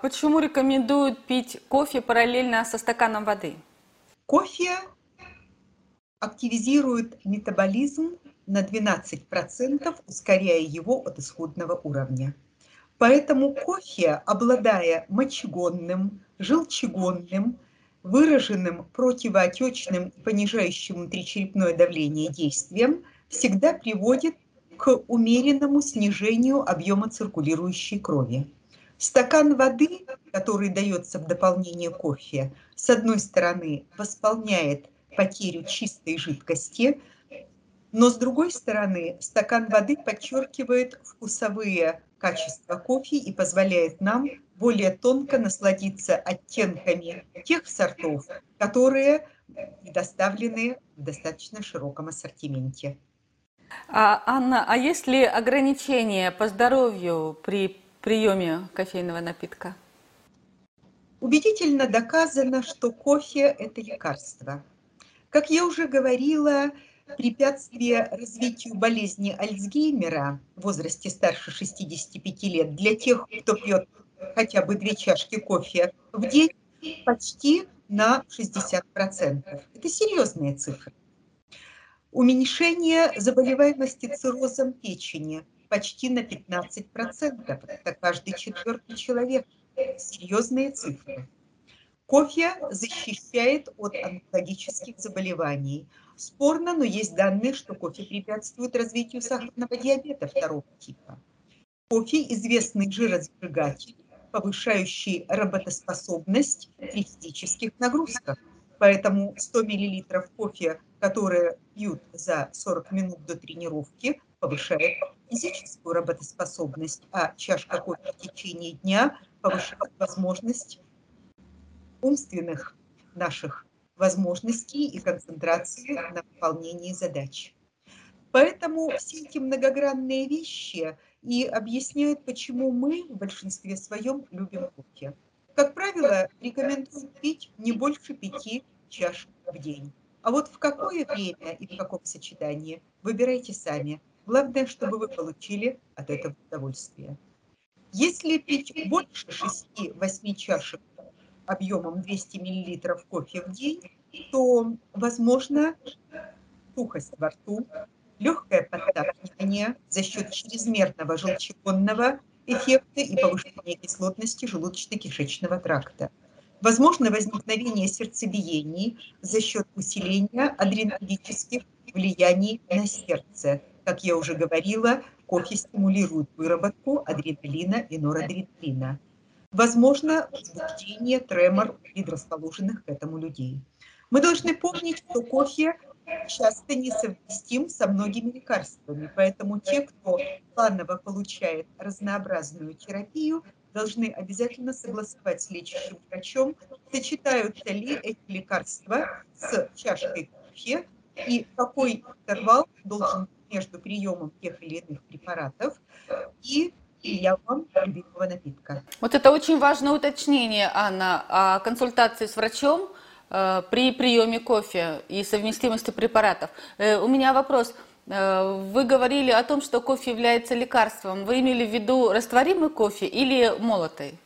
Почему рекомендуют пить кофе параллельно со стаканом воды? Кофе активизирует метаболизм на 12%, ускоряя его от исходного уровня. Поэтому кофе, обладая мочегонным, желчегонным, выраженным противоотечным и понижающим внутричерепное давление действием, всегда приводит к умеренному снижению объема циркулирующей крови. Стакан воды, который дается в дополнение кофе, с одной стороны восполняет потерю чистой жидкости, но с другой стороны стакан воды подчеркивает вкусовые качества кофе и позволяет нам более тонко насладиться оттенками тех сортов, которые предоставлены в достаточно широком ассортименте. А, Анна, а есть ли ограничения по здоровью при приеме кофейного напитка? Убедительно доказано, что кофе – это лекарство. Как я уже говорила, препятствие развитию болезни Альцгеймера в возрасте старше 65 лет для тех, кто пьет хотя бы две чашки кофе в день, почти на 60%. Это серьезные цифры. Уменьшение заболеваемости циррозом печени – почти на 15%. Это каждый четвертый человек. Серьезные цифры. Кофе защищает от онкологических заболеваний. Спорно, но есть данные, что кофе препятствует развитию сахарного диабета второго типа. Кофе – известный жиросжигатель, повышающий работоспособность при физических нагрузках. Поэтому 100 мл кофе, которые пьют за 40 минут до тренировки, повышает физическую работоспособность, а чашка кофе в течение дня повышает возможность умственных наших возможностей и концентрации на выполнении задач. Поэтому все эти многогранные вещи и объясняют, почему мы в большинстве своем любим кофе. Как правило, рекомендуют пить не больше пяти чашек в день. А вот в какое время и в каком сочетании выбирайте сами. Главное, чтобы вы получили от этого удовольствие. Если пить больше 6-8 чашек объемом 200 мл кофе в день, то возможно сухость во рту, легкое подтапливание за счет чрезмерного желчегонного эффекта и повышения кислотности желудочно-кишечного тракта. Возможно возникновение сердцебиений за счет усиления адренологических влияний на сердце, как я уже говорила, кофе стимулирует выработку адреналина и норадреналина. Возможно, возбуждение, тремор предрасположенных к этому людей. Мы должны помнить, что кофе часто несовместим со многими лекарствами, поэтому те, кто планово получает разнообразную терапию, должны обязательно согласовать с лечащим врачом, сочетаются ли эти лекарства с чашкой кофе и какой интервал должен между приемом тех или иных препаратов и приемом любимого напитка. Вот это очень важное уточнение, Анна, о консультации с врачом э, при приеме кофе и совместимости препаратов. Э, у меня вопрос. Э, вы говорили о том, что кофе является лекарством. Вы имели в виду растворимый кофе или молотый?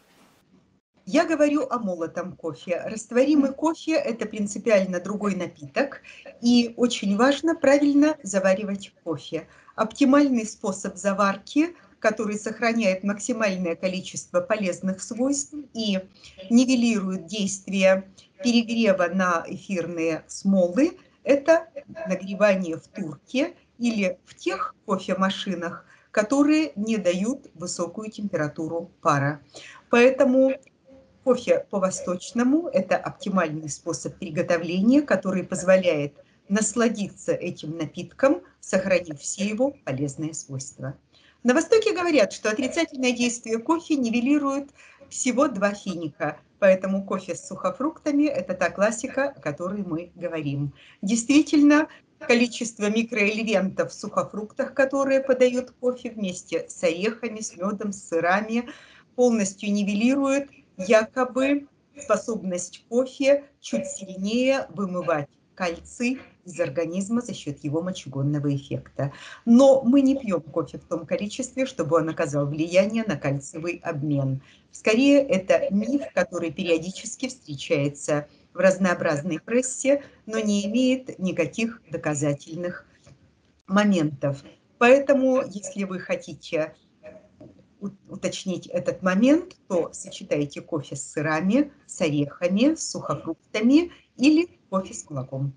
Я говорю о молотом кофе. Растворимый кофе – это принципиально другой напиток, и очень важно правильно заваривать кофе. Оптимальный способ заварки, который сохраняет максимальное количество полезных свойств и нивелирует действие перегрева на эфирные смолы, это нагревание в турке или в тех кофемашинах, которые не дают высокую температуру пара. Поэтому Кофе по-восточному – это оптимальный способ приготовления, который позволяет насладиться этим напитком, сохранив все его полезные свойства. На Востоке говорят, что отрицательное действие кофе нивелирует всего два финика, поэтому кофе с сухофруктами – это та классика, о которой мы говорим. Действительно, количество микроэлементов в сухофруктах, которые подают кофе вместе с орехами, с медом, с сырами, полностью нивелирует якобы способность кофе чуть сильнее вымывать кальций из организма за счет его мочегонного эффекта. Но мы не пьем кофе в том количестве, чтобы он оказал влияние на кальциевый обмен. Скорее, это миф, который периодически встречается в разнообразной прессе, но не имеет никаких доказательных моментов. Поэтому, если вы хотите уточнить этот момент, то сочетайте кофе с сырами, с орехами, с сухофруктами или кофе с молоком.